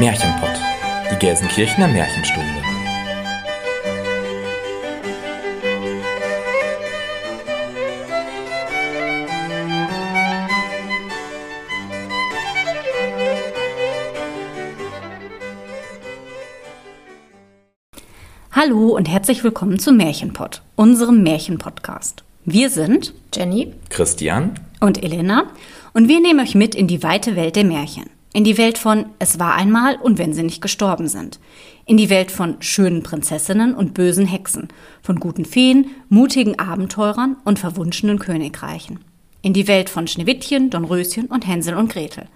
Märchenpott, die Gelsenkirchener Märchenstunde. Hallo und herzlich willkommen zum Märchenpott, unserem Märchenpodcast. Wir sind Jenny, Christian und Elena und wir nehmen euch mit in die weite Welt der Märchen. In die Welt von Es war einmal und wenn sie nicht gestorben sind. In die Welt von schönen Prinzessinnen und bösen Hexen. Von guten Feen, mutigen Abenteurern und verwunschenen Königreichen. In die Welt von Schneewittchen, Dornröschen und Hänsel und Gretel.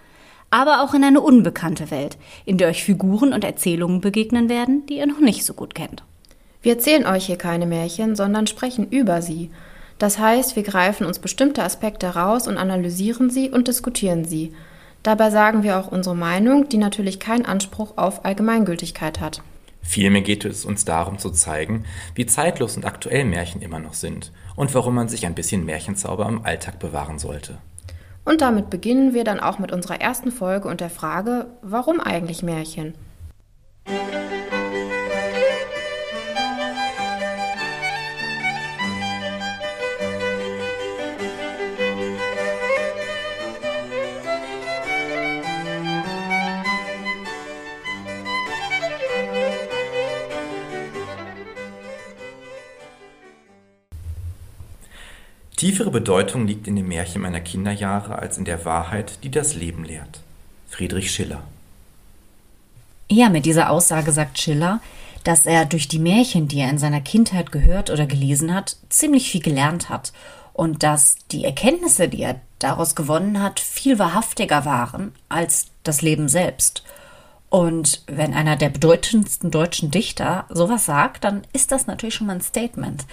Aber auch in eine unbekannte Welt, in der euch Figuren und Erzählungen begegnen werden, die ihr noch nicht so gut kennt. Wir erzählen euch hier keine Märchen, sondern sprechen über sie. Das heißt, wir greifen uns bestimmte Aspekte raus und analysieren sie und diskutieren sie. Dabei sagen wir auch unsere Meinung, die natürlich keinen Anspruch auf Allgemeingültigkeit hat. Vielmehr geht es uns darum zu zeigen, wie zeitlos und aktuell Märchen immer noch sind und warum man sich ein bisschen Märchenzauber im Alltag bewahren sollte. Und damit beginnen wir dann auch mit unserer ersten Folge und der Frage, warum eigentlich Märchen? Tiefere Bedeutung liegt in dem Märchen meiner Kinderjahre als in der Wahrheit, die das Leben lehrt. Friedrich Schiller. Ja, mit dieser Aussage sagt Schiller, dass er durch die Märchen, die er in seiner Kindheit gehört oder gelesen hat, ziemlich viel gelernt hat und dass die Erkenntnisse, die er daraus gewonnen hat, viel wahrhaftiger waren als das Leben selbst. Und wenn einer der bedeutendsten deutschen Dichter sowas sagt, dann ist das natürlich schon mal ein Statement.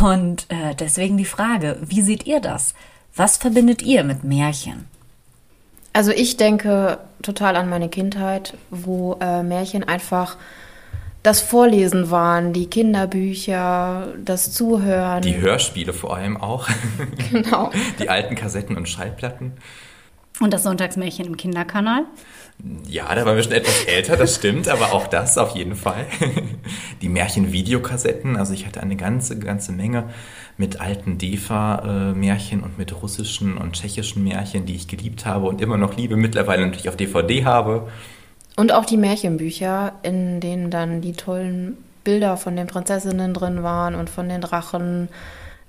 Und äh, deswegen die Frage, wie seht ihr das? Was verbindet ihr mit Märchen? Also ich denke total an meine Kindheit, wo äh, Märchen einfach das Vorlesen waren, die Kinderbücher, das Zuhören. Die Hörspiele vor allem auch. Genau. Die alten Kassetten und Schallplatten. Und das Sonntagsmärchen im Kinderkanal? Ja, da waren wir schon etwas älter, das stimmt, aber auch das auf jeden Fall. Die Märchen-Videokassetten, also ich hatte eine ganze, ganze Menge mit alten DEFA-Märchen und mit russischen und tschechischen Märchen, die ich geliebt habe und immer noch liebe, mittlerweile natürlich auf DVD habe. Und auch die Märchenbücher, in denen dann die tollen Bilder von den Prinzessinnen drin waren und von den Drachen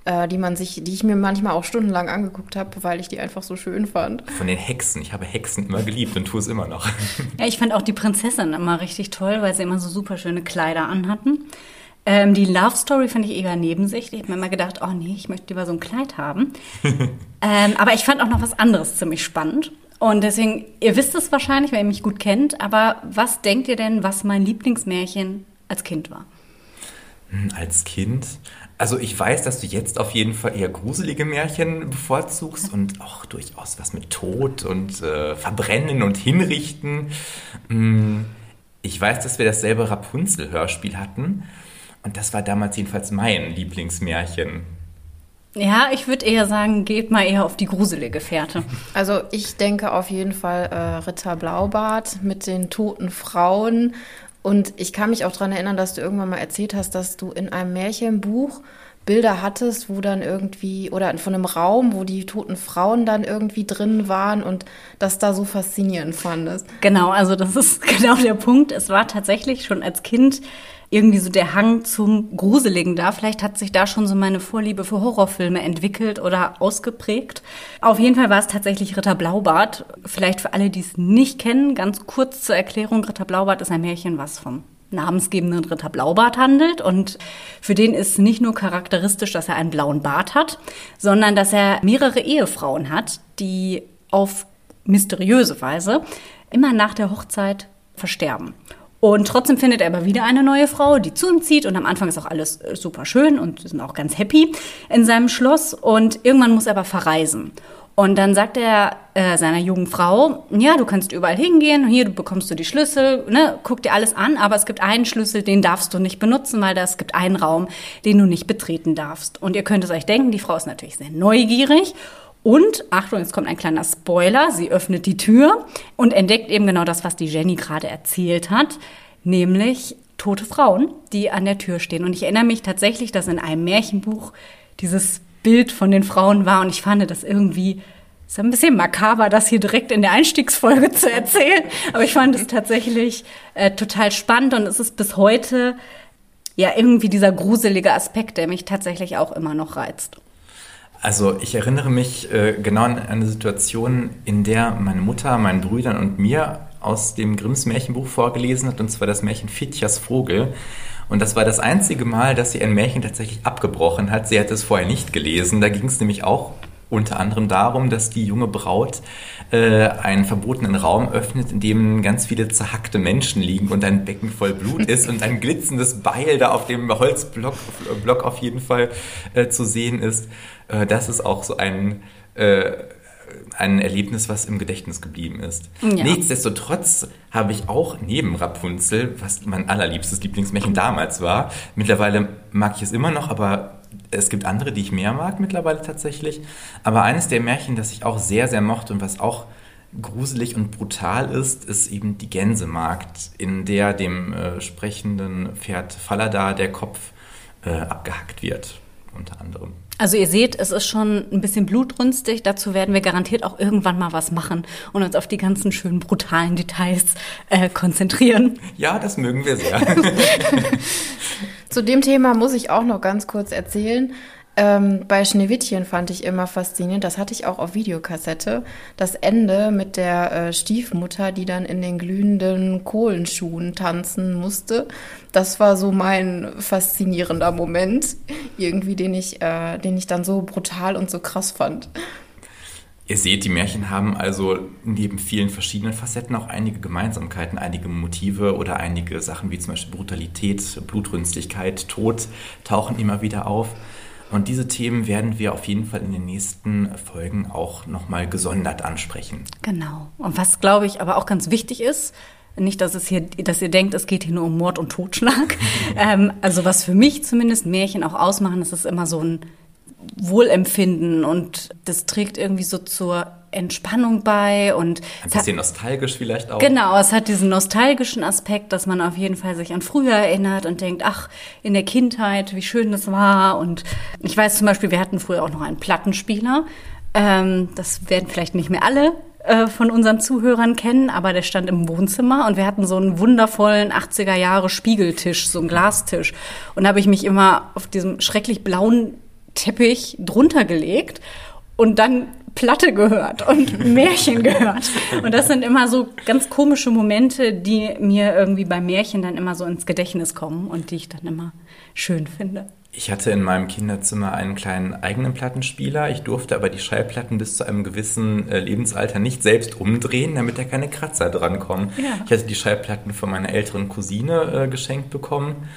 äh, die man sich, die ich mir manchmal auch stundenlang angeguckt habe, weil ich die einfach so schön fand. Von den Hexen. Ich habe Hexen immer geliebt und tue es immer noch. Ja, ich fand auch die Prinzessin immer richtig toll, weil sie immer so super schöne Kleider anhatten. Ähm, die Love Story fand ich eher nebensächlich. Ich habe mir immer gedacht, oh nee, ich möchte lieber so ein Kleid haben. ähm, aber ich fand auch noch was anderes ziemlich spannend. Und deswegen, ihr wisst es wahrscheinlich, weil ihr mich gut kennt, aber was denkt ihr denn, was mein Lieblingsmärchen als Kind war? Hm, als Kind? Also ich weiß, dass du jetzt auf jeden Fall eher gruselige Märchen bevorzugst und auch durchaus was mit Tod und äh, Verbrennen und Hinrichten. Hm, ich weiß, dass wir dasselbe Rapunzel-Hörspiel hatten und das war damals jedenfalls mein Lieblingsmärchen. Ja, ich würde eher sagen, geht mal eher auf die gruselige Fährte. Also ich denke auf jeden Fall äh, Ritter Blaubart mit den toten Frauen und ich kann mich auch daran erinnern, dass du irgendwann mal erzählt hast, dass du in einem Märchenbuch Bilder hattest, wo dann irgendwie, oder von einem Raum, wo die toten Frauen dann irgendwie drin waren und das da so faszinierend fandest. Genau, also das ist genau der Punkt. Es war tatsächlich schon als Kind irgendwie so der Hang zum Gruseligen da. Vielleicht hat sich da schon so meine Vorliebe für Horrorfilme entwickelt oder ausgeprägt. Auf jeden Fall war es tatsächlich Ritter Blaubart. Vielleicht für alle, die es nicht kennen, ganz kurz zur Erklärung. Ritter Blaubart ist ein Märchen, was vom namensgebenden Ritter Blaubart handelt. Und für den ist nicht nur charakteristisch, dass er einen blauen Bart hat, sondern dass er mehrere Ehefrauen hat, die auf mysteriöse Weise immer nach der Hochzeit versterben. Und trotzdem findet er aber wieder eine neue Frau, die zu ihm zieht. Und am Anfang ist auch alles äh, super schön und sind auch ganz happy in seinem Schloss. Und irgendwann muss er aber verreisen. Und dann sagt er äh, seiner jungen Frau, ja, du kannst überall hingehen, hier du bekommst du die Schlüssel, ne, guck dir alles an, aber es gibt einen Schlüssel, den darfst du nicht benutzen, weil es gibt einen Raum, den du nicht betreten darfst. Und ihr könnt es euch denken, die Frau ist natürlich sehr neugierig Und, Achtung, jetzt kommt ein kleiner Spoiler, sie öffnet die Tür und entdeckt eben genau das, was die Jenny gerade erzählt hat, nämlich tote Frauen, die an der Tür stehen. Und ich erinnere mich tatsächlich, dass in einem Märchenbuch dieses Bild von den Frauen war und ich fand das irgendwie ist ein bisschen makaber, das hier direkt in der Einstiegsfolge zu erzählen, aber ich fand es tatsächlich äh, total spannend und es ist bis heute ja irgendwie dieser gruselige Aspekt, der mich tatsächlich auch immer noch reizt. Also ich erinnere mich äh, genau an eine Situation, in der meine Mutter meinen Brüdern und mir aus dem Grimms Märchenbuch vorgelesen hat, und zwar das Märchen Fitchers Vogel. Und das war das einzige Mal, dass sie ein Märchen tatsächlich abgebrochen hat. Sie hatte es vorher nicht gelesen. Da ging es nämlich auch unter anderem darum, dass die junge Braut äh, einen verbotenen Raum öffnet, in dem ganz viele zerhackte Menschen liegen und ein Becken voll Blut ist und ein glitzendes Beil da auf dem Holzblock Block auf jeden Fall äh, zu sehen ist. Äh, das ist auch so ein äh, ein Erlebnis, was im Gedächtnis geblieben ist. Ja. Nichtsdestotrotz habe ich auch neben Rapunzel, was mein allerliebstes Lieblingsmärchen damals war, mittlerweile mag ich es immer noch, aber es gibt andere, die ich mehr mag mittlerweile tatsächlich. Aber eines der Märchen, das ich auch sehr, sehr mochte und was auch gruselig und brutal ist, ist eben die Gänsemarkt, in der dem äh, sprechenden Pferd Falada der Kopf äh, abgehackt wird, unter anderem. Also ihr seht, es ist schon ein bisschen blutrünstig. Dazu werden wir garantiert auch irgendwann mal was machen und uns auf die ganzen schönen brutalen Details äh, konzentrieren. Ja, das mögen wir sehr. Zu dem Thema muss ich auch noch ganz kurz erzählen. Ähm, bei Schneewittchen fand ich immer faszinierend, das hatte ich auch auf Videokassette, das Ende mit der äh, Stiefmutter, die dann in den glühenden Kohlenschuhen tanzen musste. Das war so mein faszinierender Moment, irgendwie, den ich, äh, den ich dann so brutal und so krass fand. Ihr seht, die Märchen haben also neben vielen verschiedenen Facetten auch einige Gemeinsamkeiten, einige Motive oder einige Sachen wie zum Beispiel Brutalität, Blutrünstigkeit, Tod tauchen immer wieder auf. Und diese Themen werden wir auf jeden Fall in den nächsten Folgen auch nochmal gesondert ansprechen. Genau. Und was, glaube ich, aber auch ganz wichtig ist, nicht, dass es hier, dass ihr denkt, es geht hier nur um Mord und Totschlag. ähm, also was für mich zumindest Märchen auch ausmachen, ist es immer so ein Wohlempfinden und das trägt irgendwie so zur Entspannung bei und ein bisschen hat, nostalgisch vielleicht auch. Genau, es hat diesen nostalgischen Aspekt, dass man auf jeden Fall sich an früher erinnert und denkt, ach, in der Kindheit, wie schön das war. Und ich weiß zum Beispiel, wir hatten früher auch noch einen Plattenspieler. Ähm, das werden vielleicht nicht mehr alle äh, von unseren Zuhörern kennen, aber der stand im Wohnzimmer und wir hatten so einen wundervollen 80er Jahre Spiegeltisch, so einen Glastisch. Und da habe ich mich immer auf diesem schrecklich blauen Teppich drunter gelegt und dann Platte gehört und Märchen gehört. Und das sind immer so ganz komische Momente, die mir irgendwie bei Märchen dann immer so ins Gedächtnis kommen und die ich dann immer schön finde. Ich hatte in meinem Kinderzimmer einen kleinen eigenen Plattenspieler. Ich durfte aber die Schallplatten bis zu einem gewissen äh, Lebensalter nicht selbst umdrehen, damit da keine Kratzer drankommen. Ja. Ich hatte die Schallplatten von meiner älteren Cousine äh, geschenkt bekommen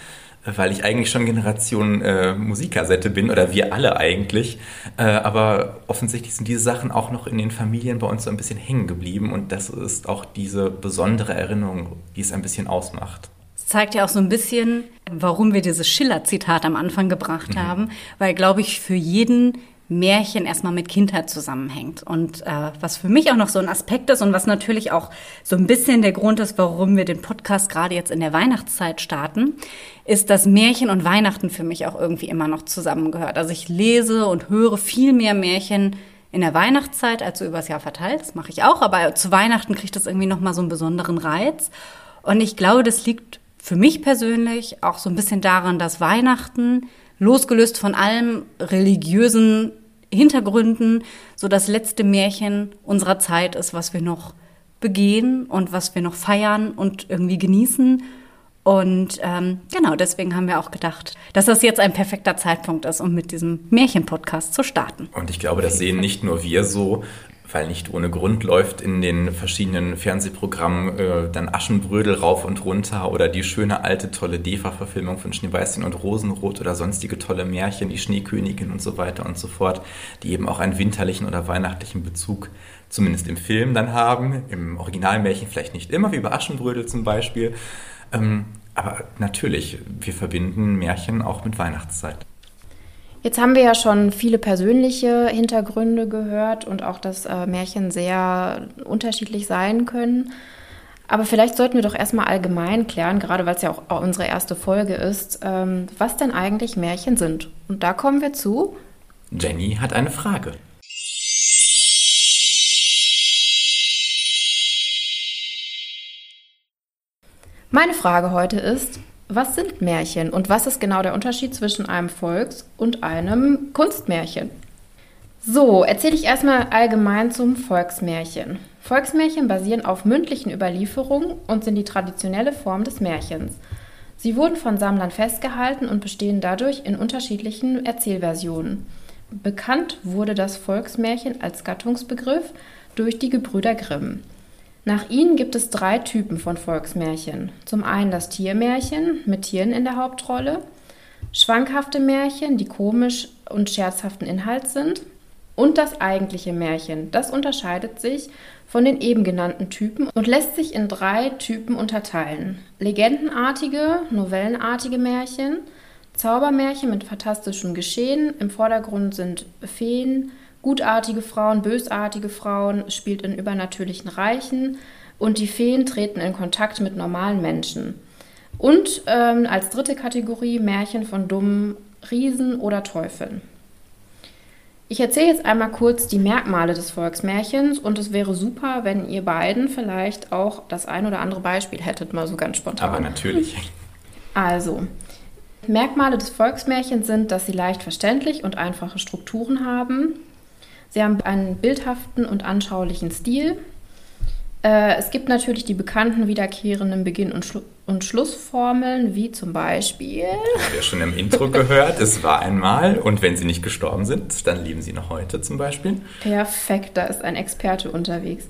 weil ich eigentlich schon Generation äh, Musikkassette bin oder wir alle eigentlich. Äh, aber offensichtlich sind diese Sachen auch noch in den Familien bei uns so ein bisschen hängen geblieben und das ist auch diese besondere Erinnerung, die es ein bisschen ausmacht. Das zeigt ja auch so ein bisschen, warum wir dieses Schiller-Zitat am Anfang gebracht mhm. haben, weil, glaube ich, für jeden Märchen erstmal mit Kindheit zusammenhängt. Und äh, was für mich auch noch so ein Aspekt ist und was natürlich auch so ein bisschen der Grund ist, warum wir den Podcast gerade jetzt in der Weihnachtszeit starten, ist, dass Märchen und Weihnachten für mich auch irgendwie immer noch zusammengehört. Also ich lese und höre viel mehr Märchen in der Weihnachtszeit als so übers Jahr verteilt. Das mache ich auch, aber zu Weihnachten kriegt das irgendwie nochmal so einen besonderen Reiz. Und ich glaube, das liegt für mich persönlich auch so ein bisschen daran, dass Weihnachten losgelöst von allem religiösen Hintergründen, so das letzte Märchen unserer Zeit ist, was wir noch begehen und was wir noch feiern und irgendwie genießen. Und ähm, genau, deswegen haben wir auch gedacht, dass das jetzt ein perfekter Zeitpunkt ist, um mit diesem Märchenpodcast zu starten. Und ich glaube, das sehen nicht nur wir so, weil nicht ohne Grund läuft in den verschiedenen Fernsehprogrammen äh, dann Aschenbrödel rauf und runter oder die schöne alte tolle Defa-Verfilmung von Schneeweißchen und Rosenrot oder sonstige tolle Märchen, die Schneekönigin und so weiter und so fort, die eben auch einen winterlichen oder weihnachtlichen Bezug zumindest im Film dann haben, im Originalmärchen vielleicht nicht immer, wie bei Aschenbrödel zum Beispiel. Ähm, aber natürlich, wir verbinden Märchen auch mit Weihnachtszeit. Jetzt haben wir ja schon viele persönliche Hintergründe gehört und auch, dass äh, Märchen sehr unterschiedlich sein können. Aber vielleicht sollten wir doch erstmal allgemein klären, gerade weil es ja auch unsere erste Folge ist, ähm, was denn eigentlich Märchen sind. Und da kommen wir zu. Jenny hat eine Frage. Meine Frage heute ist, was sind Märchen und was ist genau der Unterschied zwischen einem Volks- und einem Kunstmärchen? So, erzähle ich erstmal allgemein zum Volksmärchen. Volksmärchen basieren auf mündlichen Überlieferungen und sind die traditionelle Form des Märchens. Sie wurden von Sammlern festgehalten und bestehen dadurch in unterschiedlichen Erzählversionen. Bekannt wurde das Volksmärchen als Gattungsbegriff durch die Gebrüder Grimm. Nach ihnen gibt es drei Typen von Volksmärchen. Zum einen das Tiermärchen mit Tieren in der Hauptrolle, schwankhafte Märchen, die komisch und scherzhaften Inhalt sind, und das eigentliche Märchen. Das unterscheidet sich von den eben genannten Typen und lässt sich in drei Typen unterteilen. Legendenartige, novellenartige Märchen, Zaubermärchen mit fantastischem Geschehen, im Vordergrund sind Feen, gutartige Frauen, bösartige Frauen, spielt in übernatürlichen Reichen und die Feen treten in Kontakt mit normalen Menschen. Und ähm, als dritte Kategorie Märchen von dummen Riesen oder Teufeln. Ich erzähle jetzt einmal kurz die Merkmale des Volksmärchens und es wäre super, wenn ihr beiden vielleicht auch das ein oder andere Beispiel hättet, mal so ganz spontan. Aber natürlich. Also, Merkmale des Volksmärchens sind, dass sie leicht verständlich und einfache Strukturen haben. Sie haben einen bildhaften und anschaulichen Stil. Äh, es gibt natürlich die bekannten wiederkehrenden Beginn- und, Schlu und Schlussformeln, wie zum Beispiel. Haben wir schon im Intro gehört, es war einmal und wenn sie nicht gestorben sind, dann leben sie noch heute zum Beispiel. Perfekt, da ist ein Experte unterwegs.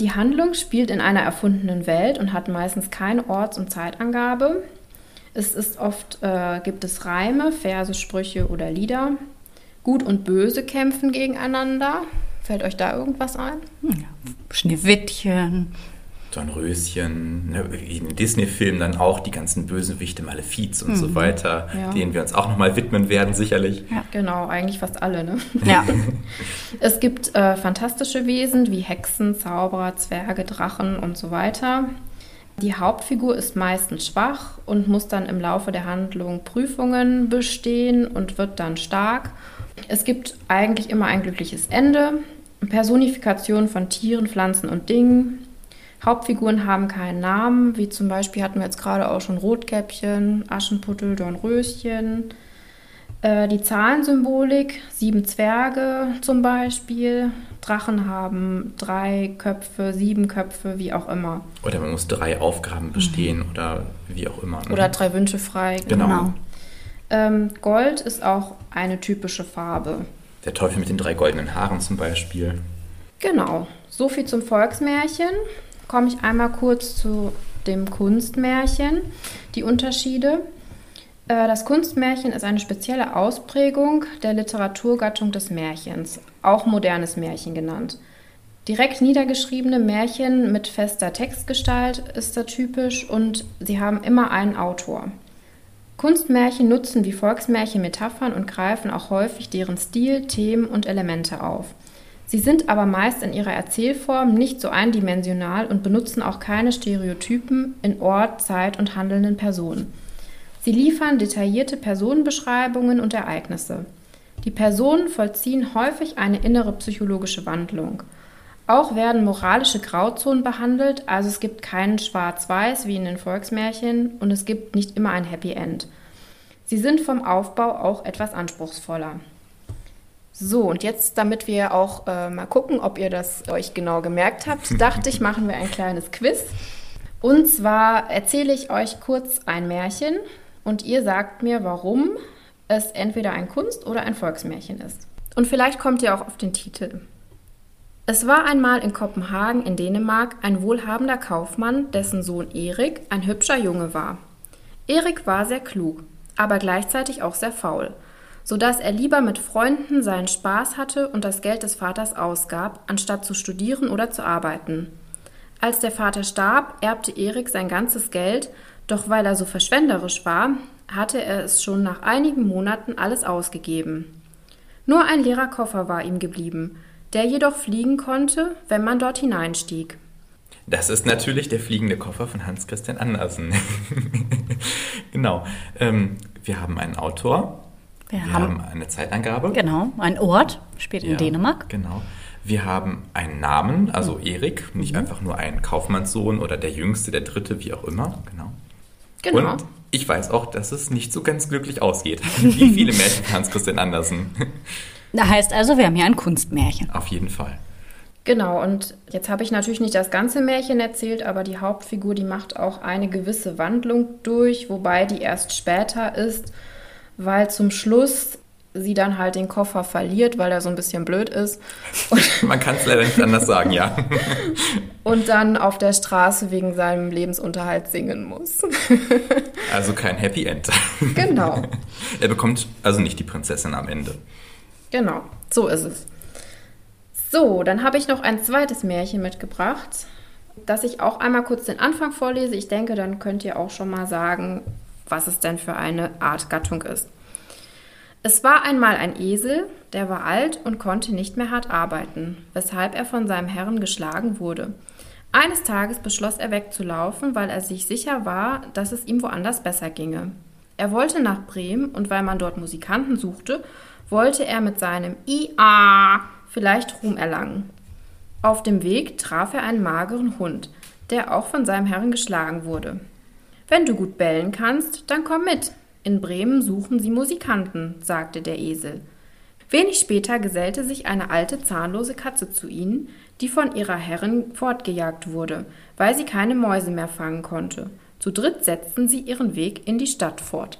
Die Handlung spielt in einer erfundenen Welt und hat meistens keine Orts- und Zeitangabe. Es ist oft, äh, gibt es Reime, Verse, Sprüche oder Lieder. Gut und Böse kämpfen gegeneinander. Fällt euch da irgendwas ein? Ja, Schneewittchen. Dornröschen, ne, wie in den Disney-Filmen dann auch die ganzen Bösewichte, Malefiz und mhm. so weiter, ja. denen wir uns auch nochmal widmen werden, sicherlich. Ja, genau, eigentlich fast alle, ne? Ja. es gibt äh, fantastische Wesen wie Hexen, Zauberer, Zwerge, Drachen und so weiter. Die Hauptfigur ist meistens schwach und muss dann im Laufe der Handlung Prüfungen bestehen und wird dann stark. Es gibt eigentlich immer ein glückliches Ende. Personifikation von Tieren, Pflanzen und Dingen. Hauptfiguren haben keinen Namen, wie zum Beispiel hatten wir jetzt gerade auch schon Rotkäppchen, Aschenputtel, Dornröschen. Äh, die Zahlensymbolik, sieben Zwerge zum Beispiel. Drachen haben drei Köpfe, sieben Köpfe, wie auch immer. Oder man muss drei Aufgaben bestehen mhm. oder wie auch immer. Ne? Oder drei Wünsche frei. Genau. genau. Ähm, Gold ist auch eine typische Farbe. Der Teufel mit den drei goldenen Haaren zum Beispiel. Genau. So viel zum Volksmärchen komme ich einmal kurz zu dem Kunstmärchen, die Unterschiede. Äh, das Kunstmärchen ist eine spezielle Ausprägung der Literaturgattung des Märchens, auch modernes Märchen genannt. Direkt niedergeschriebene Märchen mit fester Textgestalt ist da typisch und sie haben immer einen Autor. Kunstmärchen nutzen wie Volksmärchen Metaphern und greifen auch häufig deren Stil, Themen und Elemente auf. Sie sind aber meist in ihrer Erzählform nicht so eindimensional und benutzen auch keine Stereotypen in Ort, Zeit und handelnden Personen. Sie liefern detaillierte Personenbeschreibungen und Ereignisse. Die Personen vollziehen häufig eine innere psychologische Wandlung. Auch werden moralische Grauzonen behandelt, also es gibt keinen Schwarz-Weiß wie in den Volksmärchen und es gibt nicht immer ein Happy End. Sie sind vom Aufbau auch etwas anspruchsvoller. So, und jetzt, damit wir auch äh, mal gucken, ob ihr das euch genau gemerkt habt, dachte ich, machen wir ein kleines Quiz. Und zwar erzähle ich euch kurz ein Märchen und ihr sagt mir, warum es entweder ein Kunst- oder ein Volksmärchen ist. Und vielleicht kommt ihr auch auf den Titel. Es war einmal in Kopenhagen in Dänemark ein wohlhabender Kaufmann, dessen Sohn Erik ein hübscher Junge war. Erik war sehr klug, aber gleichzeitig auch sehr faul so dass er lieber mit Freunden seinen Spaß hatte und das Geld des Vaters ausgab, anstatt zu studieren oder zu arbeiten. Als der Vater starb, erbte Erik sein ganzes Geld, doch weil er so verschwenderisch war, hatte er es schon nach einigen Monaten alles ausgegeben. Nur ein leerer Koffer war ihm geblieben, der jedoch fliegen konnte, wenn man dort hineinstieg. Das ist natürlich der fliegende Koffer von Hans Christian Andersen. genau. Ähm, wir haben einen Autor. Wir, wir haben, haben, eine Zeitangabe. Genau, ein Ort, spielt ja, in Dänemark. Genau. Wir haben einen Namen, also mhm. Erik, nicht mhm. einfach nur ein Kaufmannssohn oder der Jüngste, der Dritte, wie auch immer. Genau. Genau. Und ich weiß auch, dass es nicht so ganz glücklich ausgeht. Wie viele Märchen Hans Christian Andersen. Das heißt also, wir haben hier ein Kunstmärchen. Auf jeden Fall. Genau, und jetzt habe ich natürlich nicht das ganze Märchen erzählt, aber die Hauptfigur, die macht auch eine gewisse Wandlung durch, wobei die erst später ist, weil zum Schluss sie dann halt den Koffer verliert, weil er so ein bisschen blöd ist. Und Man kann es leider nicht anders sagen, ja. und dann auf der Straße wegen seinem Lebensunterhalt singen muss. also kein Happy End. Genau. er bekommt also nicht die Prinzessin am Ende. Genau, so ist es. So, dann habe ich noch ein zweites Märchen mitgebracht, das ich auch einmal kurz den Anfang vorlese. Ich denke, dann könnt ihr auch schon mal sagen, was es denn für eine Art Gattung ist. Es war einmal ein Esel, der war alt und konnte nicht mehr hart arbeiten, weshalb er von seinem Herrn geschlagen wurde. Eines Tages beschloss er wegzulaufen, weil er sich sicher war, dass es ihm woanders besser ginge. Er wollte nach Bremen und weil man dort Musikanten suchte, wollte er mit seinem IA vielleicht Ruhm erlangen. Auf dem Weg traf er einen mageren Hund, der auch von seinem Herrn geschlagen wurde. Wenn du gut bellen kannst, dann komm mit. In Bremen suchen sie Musikanten, sagte der Esel. Wenig später gesellte sich eine alte zahnlose Katze zu ihnen, die von ihrer Herrin fortgejagt wurde, weil sie keine Mäuse mehr fangen konnte. Zu dritt setzten sie ihren Weg in die Stadt fort.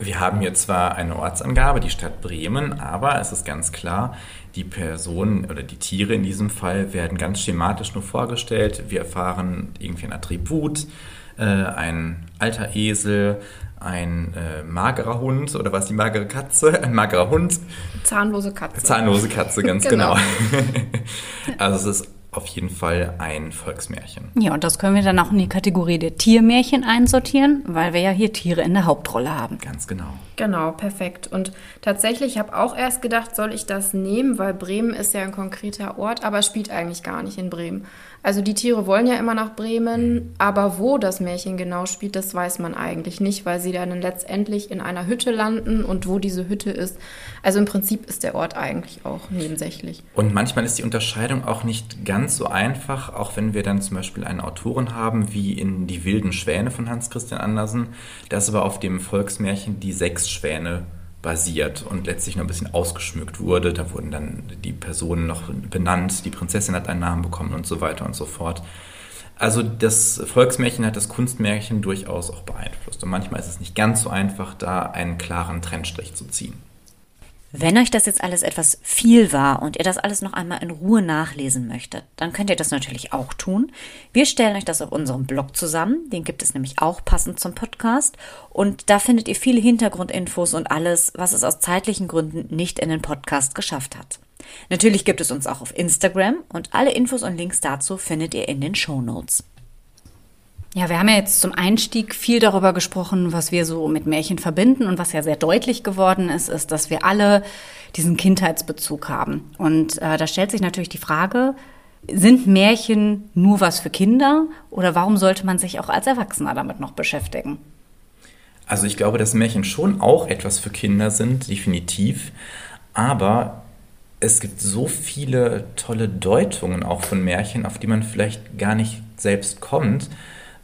Wir haben hier zwar eine Ortsangabe, die Stadt Bremen, aber es ist ganz klar, die Personen oder die Tiere in diesem Fall werden ganz schematisch nur vorgestellt. Wir erfahren irgendwie ein Attribut, äh, ein alter Esel, ein äh, magerer Hund oder was die magere Katze? Ein magerer Hund. Zahnlose Katze. Zahnlose Katze, ganz genau. genau. also es ist auf jeden Fall ein Volksmärchen. Ja, und das können wir dann auch in die Kategorie der Tiermärchen einsortieren, weil wir ja hier Tiere in der Hauptrolle haben. Ganz genau. Genau, perfekt. Und tatsächlich habe auch erst gedacht, soll ich das nehmen, weil Bremen ist ja ein konkreter Ort, aber spielt eigentlich gar nicht in Bremen. Also die Tiere wollen ja immer nach Bremen, aber wo das Märchen genau spielt, das weiß man eigentlich nicht, weil sie dann letztendlich in einer Hütte landen und wo diese Hütte ist. Also im Prinzip ist der Ort eigentlich auch nebensächlich. Und manchmal ist die Unterscheidung auch nicht ganz so einfach, auch wenn wir dann zum Beispiel einen Autoren haben, wie in Die wilden Schwäne von Hans Christian Andersen, das aber auf dem Volksmärchen Die sechs Schwäne basiert und letztlich noch ein bisschen ausgeschmückt wurde. Da wurden dann die Personen noch benannt, die Prinzessin hat einen Namen bekommen und so weiter und so fort. Also das Volksmärchen hat das Kunstmärchen durchaus auch beeinflusst. Und manchmal ist es nicht ganz so einfach, da einen klaren Trennstrich zu ziehen. Wenn euch das jetzt alles etwas viel war und ihr das alles noch einmal in Ruhe nachlesen möchtet, dann könnt ihr das natürlich auch tun. Wir stellen euch das auf unserem Blog zusammen, den gibt es nämlich auch passend zum Podcast und da findet ihr viele Hintergrundinfos und alles, was es aus zeitlichen Gründen nicht in den Podcast geschafft hat. Natürlich gibt es uns auch auf Instagram und alle Infos und Links dazu findet ihr in den Show Notes. Ja, wir haben ja jetzt zum Einstieg viel darüber gesprochen, was wir so mit Märchen verbinden. Und was ja sehr deutlich geworden ist, ist, dass wir alle diesen Kindheitsbezug haben. Und äh, da stellt sich natürlich die Frage, sind Märchen nur was für Kinder oder warum sollte man sich auch als Erwachsener damit noch beschäftigen? Also ich glaube, dass Märchen schon auch etwas für Kinder sind, definitiv. Aber es gibt so viele tolle Deutungen auch von Märchen, auf die man vielleicht gar nicht selbst kommt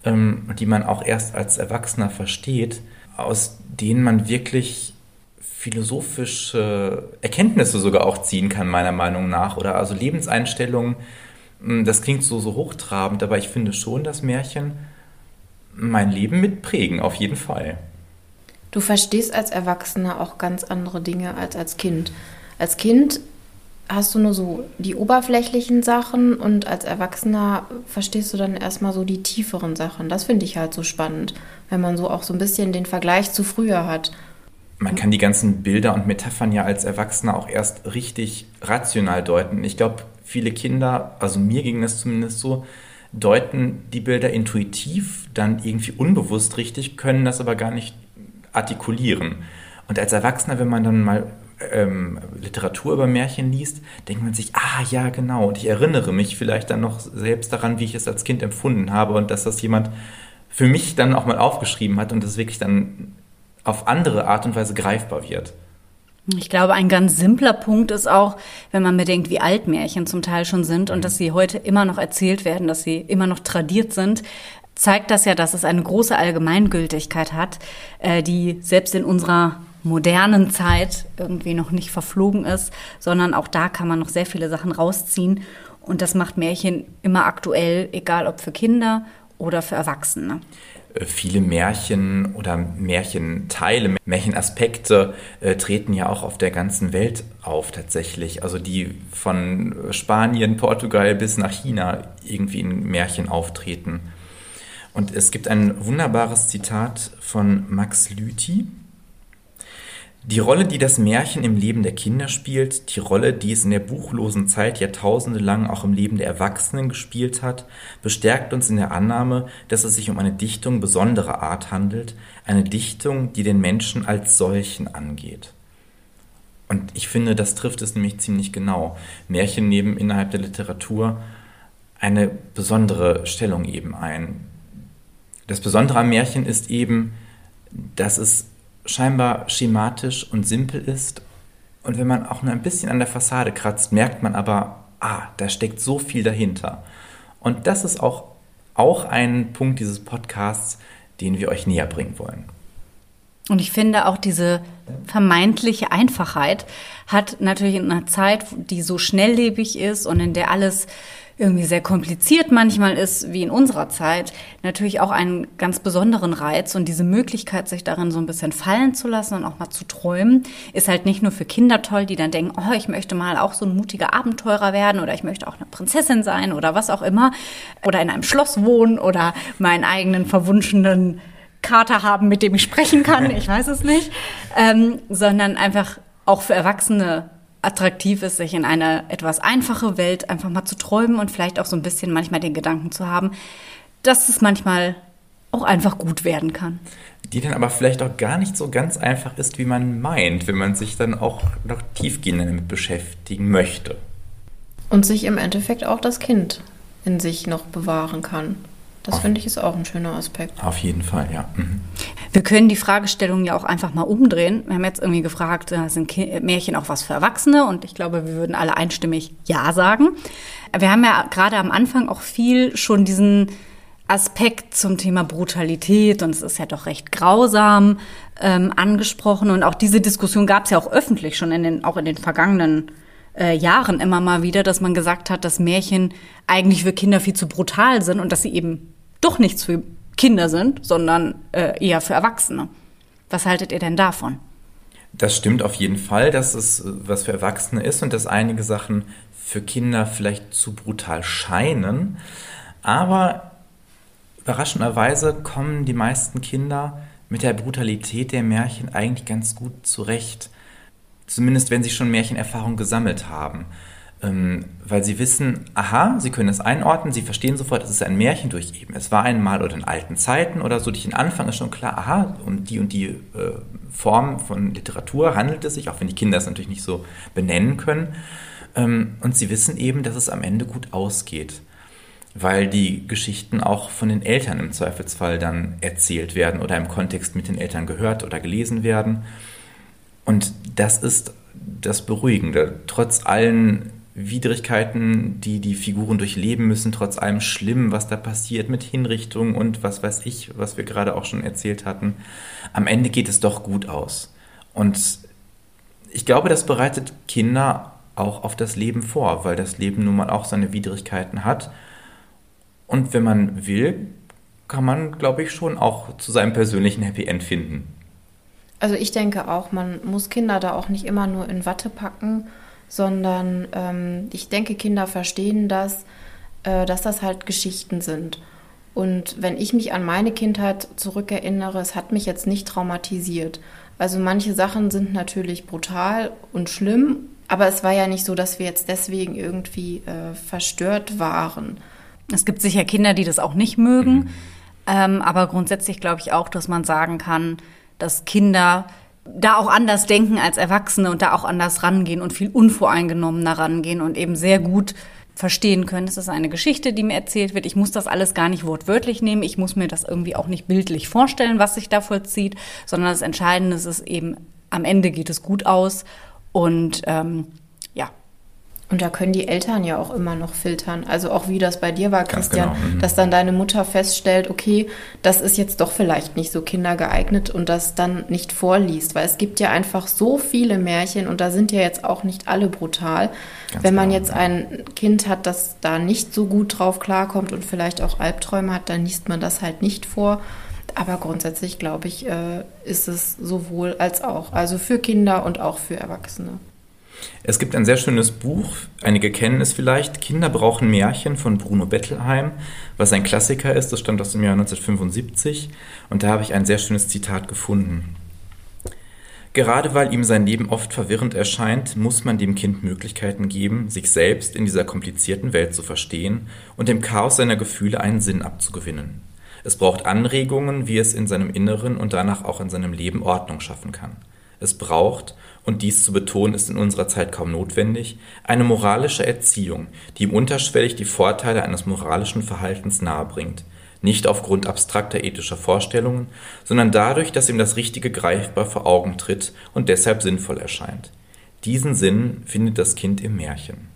die man auch erst als Erwachsener versteht, aus denen man wirklich philosophische Erkenntnisse sogar auch ziehen kann, meiner Meinung nach, oder also Lebenseinstellungen. Hm, das klingt so, so hochtrabend, aber ich finde schon, dass Märchen mein Leben mitprägen, auf jeden Fall. Du verstehst als Erwachsener auch ganz andere Dinge als als Kind. Als Kind hast du nur so die oberflächlichen Sachen und als Erwachsener verstehst du dann erstmal so die tieferen Sachen. Das finde ich halt so spannend, wenn man so auch so ein bisschen den Vergleich zu früher hat. Man kann die ganzen Bilder und Metaphern ja als Erwachsener auch erst richtig rational deuten. Ich glaube, viele Kinder, also mir ging das zumindest so, deuten die Bilder intuitiv, dann irgendwie unbewusst richtig, können das aber gar nicht artikulieren. Und als Erwachsener, wenn man dann mal ähm, Literatur über Märchen liest, denkt man sich, ah ja, genau. Und ich erinnere mich vielleicht dann noch selbst daran, wie ich es als Kind empfunden habe und dass das jemand für mich dann auch mal aufgeschrieben hat und das wirklich dann auf andere Art und Weise greifbar wird. Ich glaube, ein ganz simpler Punkt ist auch, wenn man bedenkt, wie alt Märchen zum Teil schon sind und dass sie heute immer noch erzählt werden, dass sie immer noch tradiert sind, zeigt das ja, dass es eine große Allgemeingültigkeit hat, äh, die selbst in unserer modernen Zeit irgendwie noch nicht verflogen ist, sondern auch da kann man noch sehr viele Sachen rausziehen. Und das macht Märchen immer aktuell, egal ob für Kinder oder für Erwachsene. Äh, viele Märchen oder Märchenteile, Märchenaspekte äh, treten ja auch auf der ganzen Welt auf tatsächlich. Also die von Spanien, Portugal bis nach China irgendwie in Märchen auftreten. Und es gibt ein wunderbares Zitat von Max Lüthi, die Rolle, die das Märchen im Leben der Kinder spielt, die Rolle, die es in der buchlosen Zeit jahrtausende lang auch im Leben der Erwachsenen gespielt hat, bestärkt uns in der Annahme, dass es sich um eine Dichtung besonderer Art handelt, eine Dichtung, die den Menschen als solchen angeht. Und ich finde, das trifft es nämlich ziemlich genau. Märchen nehmen innerhalb der Literatur eine besondere Stellung eben ein. Das Besondere am Märchen ist eben, dass es scheinbar schematisch und simpel ist. Und wenn man auch nur ein bisschen an der Fassade kratzt, merkt man aber, ah, da steckt so viel dahinter. Und das ist auch, auch ein Punkt dieses Podcasts, den wir euch näher bringen wollen. Und ich finde auch diese vermeintliche Einfachheit hat natürlich in einer Zeit, die so schnelllebig ist und in der alles irgendwie sehr kompliziert manchmal ist, wie in unserer Zeit, natürlich auch einen ganz besonderen Reiz. Und diese Möglichkeit, sich darin so ein bisschen fallen zu lassen und auch mal zu träumen, ist halt nicht nur für Kinder toll, die dann denken, oh, ich möchte mal auch so ein mutiger Abenteurer werden oder ich möchte auch eine Prinzessin sein oder was auch immer. Oder in einem Schloss wohnen oder meinen eigenen verwunschenen Kater haben, mit dem ich sprechen kann, ich weiß es nicht, ähm, sondern einfach auch für Erwachsene attraktiv ist, sich in eine etwas einfache Welt einfach mal zu träumen und vielleicht auch so ein bisschen manchmal den Gedanken zu haben, dass es manchmal auch einfach gut werden kann. Die dann aber vielleicht auch gar nicht so ganz einfach ist, wie man meint, wenn man sich dann auch noch tiefgehender damit beschäftigen möchte. Und sich im Endeffekt auch das Kind in sich noch bewahren kann. Das finde ich ist auch ein schöner Aspekt. Auf jeden Fall, ja. Mhm. Wir können die Fragestellung ja auch einfach mal umdrehen. Wir haben jetzt irgendwie gefragt, äh, sind Märchen auch was für Erwachsene? Und ich glaube, wir würden alle einstimmig Ja sagen. Wir haben ja gerade am Anfang auch viel schon diesen Aspekt zum Thema Brutalität und es ist ja doch recht grausam ähm, angesprochen. Und auch diese Diskussion gab es ja auch öffentlich schon in den, auch in den vergangenen äh, Jahren immer mal wieder, dass man gesagt hat, dass Märchen eigentlich für Kinder viel zu brutal sind und dass sie eben doch nichts für Kinder sind, sondern äh, eher für Erwachsene. Was haltet ihr denn davon? Das stimmt auf jeden Fall, dass es äh, was für Erwachsene ist und dass einige Sachen für Kinder vielleicht zu brutal scheinen. Aber überraschenderweise kommen die meisten Kinder mit der Brutalität der Märchen eigentlich ganz gut zurecht. Zumindest wenn sie schon Märchenerfahrung gesammelt haben. Ähm, weil sie wissen, aha, sie können es einordnen, sie verstehen sofort, es ist ein Märchen durch eben. Es war einmal oder in alten Zeiten oder so, durch den Anfang ist schon klar, aha, um die und die äh, Form von Literatur handelt es sich, auch wenn die Kinder es natürlich nicht so benennen können. Ähm, und sie wissen eben, dass es am Ende gut ausgeht, weil die Geschichten auch von den Eltern im Zweifelsfall dann erzählt werden oder im Kontext mit den Eltern gehört oder gelesen werden. Und das ist das Beruhigende. Trotz allen Widrigkeiten, die die Figuren durchleben müssen, trotz allem Schlimm, was da passiert mit Hinrichtung und was weiß ich, was wir gerade auch schon erzählt hatten. Am Ende geht es doch gut aus. Und ich glaube, das bereitet Kinder auch auf das Leben vor, weil das Leben nun mal auch seine Widrigkeiten hat. Und wenn man will, kann man, glaube ich, schon auch zu seinem persönlichen Happy End finden. Also ich denke auch, man muss Kinder da auch nicht immer nur in Watte packen sondern ähm, ich denke, Kinder verstehen das, äh, dass das halt Geschichten sind. Und wenn ich mich an meine Kindheit zurückerinnere, es hat mich jetzt nicht traumatisiert. Also manche Sachen sind natürlich brutal und schlimm, aber es war ja nicht so, dass wir jetzt deswegen irgendwie äh, verstört waren. Es gibt sicher Kinder, die das auch nicht mögen, mhm. ähm, aber grundsätzlich glaube ich auch, dass man sagen kann, dass Kinder da auch anders denken als Erwachsene und da auch anders rangehen und viel unvoreingenommener rangehen und eben sehr gut verstehen können. Es ist eine Geschichte, die mir erzählt wird. Ich muss das alles gar nicht wortwörtlich nehmen. Ich muss mir das irgendwie auch nicht bildlich vorstellen, was sich da vollzieht, sondern das Entscheidende ist eben, am Ende geht es gut aus und ähm, und da können die Eltern ja auch immer noch filtern. Also auch wie das bei dir war, Christian, genau. Mhm. dass dann deine Mutter feststellt, okay, das ist jetzt doch vielleicht nicht so kindergeeignet und das dann nicht vorliest. Weil es gibt ja einfach so viele Märchen und da sind ja jetzt auch nicht alle brutal. Ganz Wenn man genau, jetzt ja. ein Kind hat, das da nicht so gut drauf klarkommt und vielleicht auch Albträume hat, dann liest man das halt nicht vor. Aber grundsätzlich, glaube ich, äh, ist es sowohl als auch. Also für Kinder und auch für Erwachsene. Es gibt ein sehr schönes Buch, einige kennen es vielleicht, Kinder brauchen Märchen von Bruno Bettelheim, was ein Klassiker ist, das stammt aus dem Jahr 1975 und da habe ich ein sehr schönes Zitat gefunden. Gerade weil ihm sein Leben oft verwirrend erscheint, muss man dem Kind Möglichkeiten geben, sich selbst in dieser komplizierten Welt zu verstehen und dem Chaos seiner Gefühle einen Sinn abzugewinnen. Es braucht Anregungen, wie es in seinem Inneren und danach auch in seinem Leben Ordnung schaffen kann. Es braucht, und dies zu betonen ist in unserer Zeit kaum notwendig, eine moralische Erziehung, die ihm unterschwellig die Vorteile eines moralischen Verhaltens nahebringt. Nicht aufgrund abstrakter ethischer Vorstellungen, sondern dadurch, dass ihm das Richtige greifbar vor Augen tritt und deshalb sinnvoll erscheint. Diesen Sinn findet das Kind im Märchen.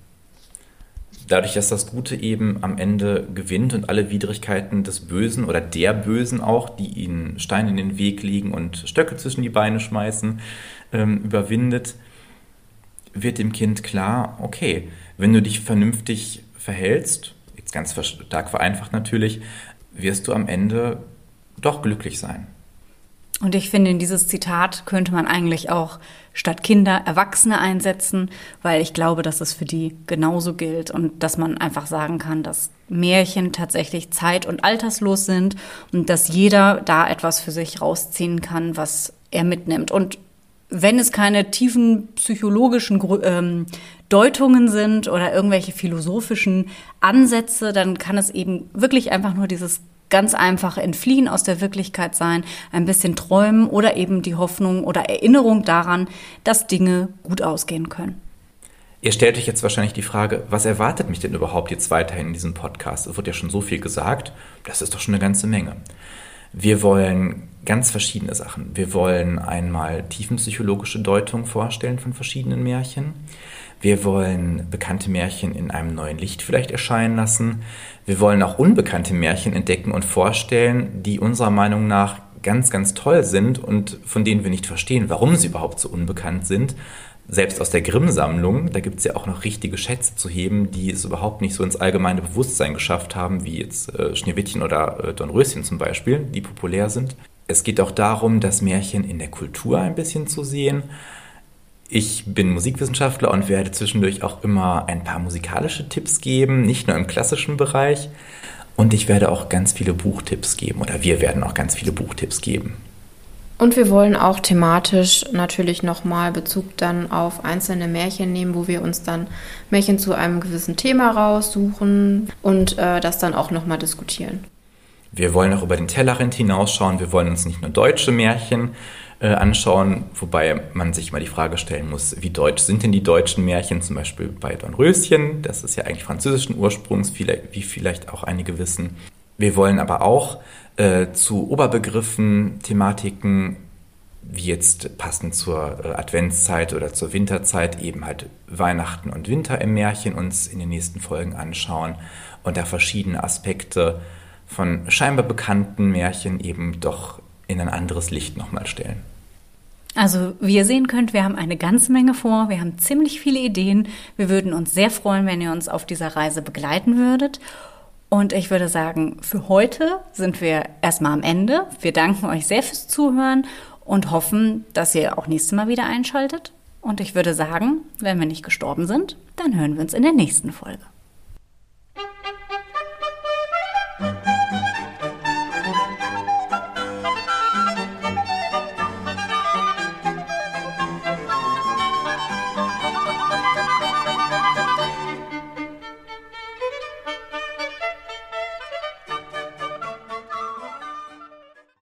Dadurch, dass das Gute eben am Ende gewinnt und alle Widrigkeiten des Bösen oder der Bösen auch, die ihnen Steine in den Weg legen und Stöcke zwischen die Beine schmeißen, ähm, überwindet, wird dem Kind klar, okay, wenn du dich vernünftig verhältst, jetzt ganz stark vereinfacht natürlich, wirst du am Ende doch glücklich sein. Und ich finde, in dieses Zitat könnte man eigentlich auch statt Kinder Erwachsene einsetzen, weil ich glaube, dass es für die genauso gilt und dass man einfach sagen kann, dass Märchen tatsächlich zeit- und alterslos sind und dass jeder da etwas für sich rausziehen kann, was er mitnimmt. Und wenn es keine tiefen psychologischen ähm, Deutungen sind oder irgendwelche philosophischen Ansätze, dann kann es eben wirklich einfach nur dieses ganz einfache Entfliehen aus der Wirklichkeit sein, ein bisschen träumen oder eben die Hoffnung oder Erinnerung daran, dass Dinge gut ausgehen können. Ihr stellt euch jetzt wahrscheinlich die Frage, was erwartet mich denn überhaupt jetzt weiterhin in diesem Podcast? Es wird ja schon so viel gesagt, das ist doch schon eine ganze Menge. Wir wollen ganz verschiedene Sachen. Wir wollen einmal tiefenpsychologische Deutung vorstellen von verschiedenen Märchen. Wir wollen bekannte Märchen in einem neuen Licht vielleicht erscheinen lassen. Wir wollen auch unbekannte Märchen entdecken und vorstellen, die unserer Meinung nach ganz, ganz toll sind und von denen wir nicht verstehen, warum sie überhaupt so unbekannt sind. Selbst aus der Grimm-Sammlung, da gibt es ja auch noch richtige Schätze zu heben, die es überhaupt nicht so ins allgemeine Bewusstsein geschafft haben, wie jetzt äh, Schneewittchen oder äh, Dornröschen zum Beispiel, die populär sind. Es geht auch darum, das Märchen in der Kultur ein bisschen zu sehen. Ich bin Musikwissenschaftler und werde zwischendurch auch immer ein paar musikalische Tipps geben, nicht nur im klassischen Bereich. Und ich werde auch ganz viele Buchtipps geben oder wir werden auch ganz viele Buchtipps geben. Und wir wollen auch thematisch natürlich nochmal Bezug dann auf einzelne Märchen nehmen, wo wir uns dann Märchen zu einem gewissen Thema raussuchen und äh, das dann auch nochmal diskutieren. Wir wollen auch über den Tellerrand hinausschauen. Wir wollen uns nicht nur deutsche Märchen äh, anschauen, wobei man sich mal die Frage stellen muss, wie deutsch sind denn die deutschen Märchen, zum Beispiel bei Dornröschen, das ist ja eigentlich französischen Ursprungs, wie vielleicht auch einige wissen. Wir wollen aber auch äh, zu Oberbegriffen, Thematiken, wie jetzt passend zur äh, Adventszeit oder zur Winterzeit, eben halt Weihnachten und Winter im Märchen uns in den nächsten Folgen anschauen und da verschiedene Aspekte von scheinbar bekannten Märchen eben doch in ein anderes Licht nochmal stellen. Also, wie ihr sehen könnt, wir haben eine ganze Menge vor, wir haben ziemlich viele Ideen. Wir würden uns sehr freuen, wenn ihr uns auf dieser Reise begleiten würdet. Und ich würde sagen, für heute sind wir erstmal am Ende. Wir danken euch sehr fürs Zuhören und hoffen, dass ihr auch nächstes Mal wieder einschaltet. Und ich würde sagen, wenn wir nicht gestorben sind, dann hören wir uns in der nächsten Folge.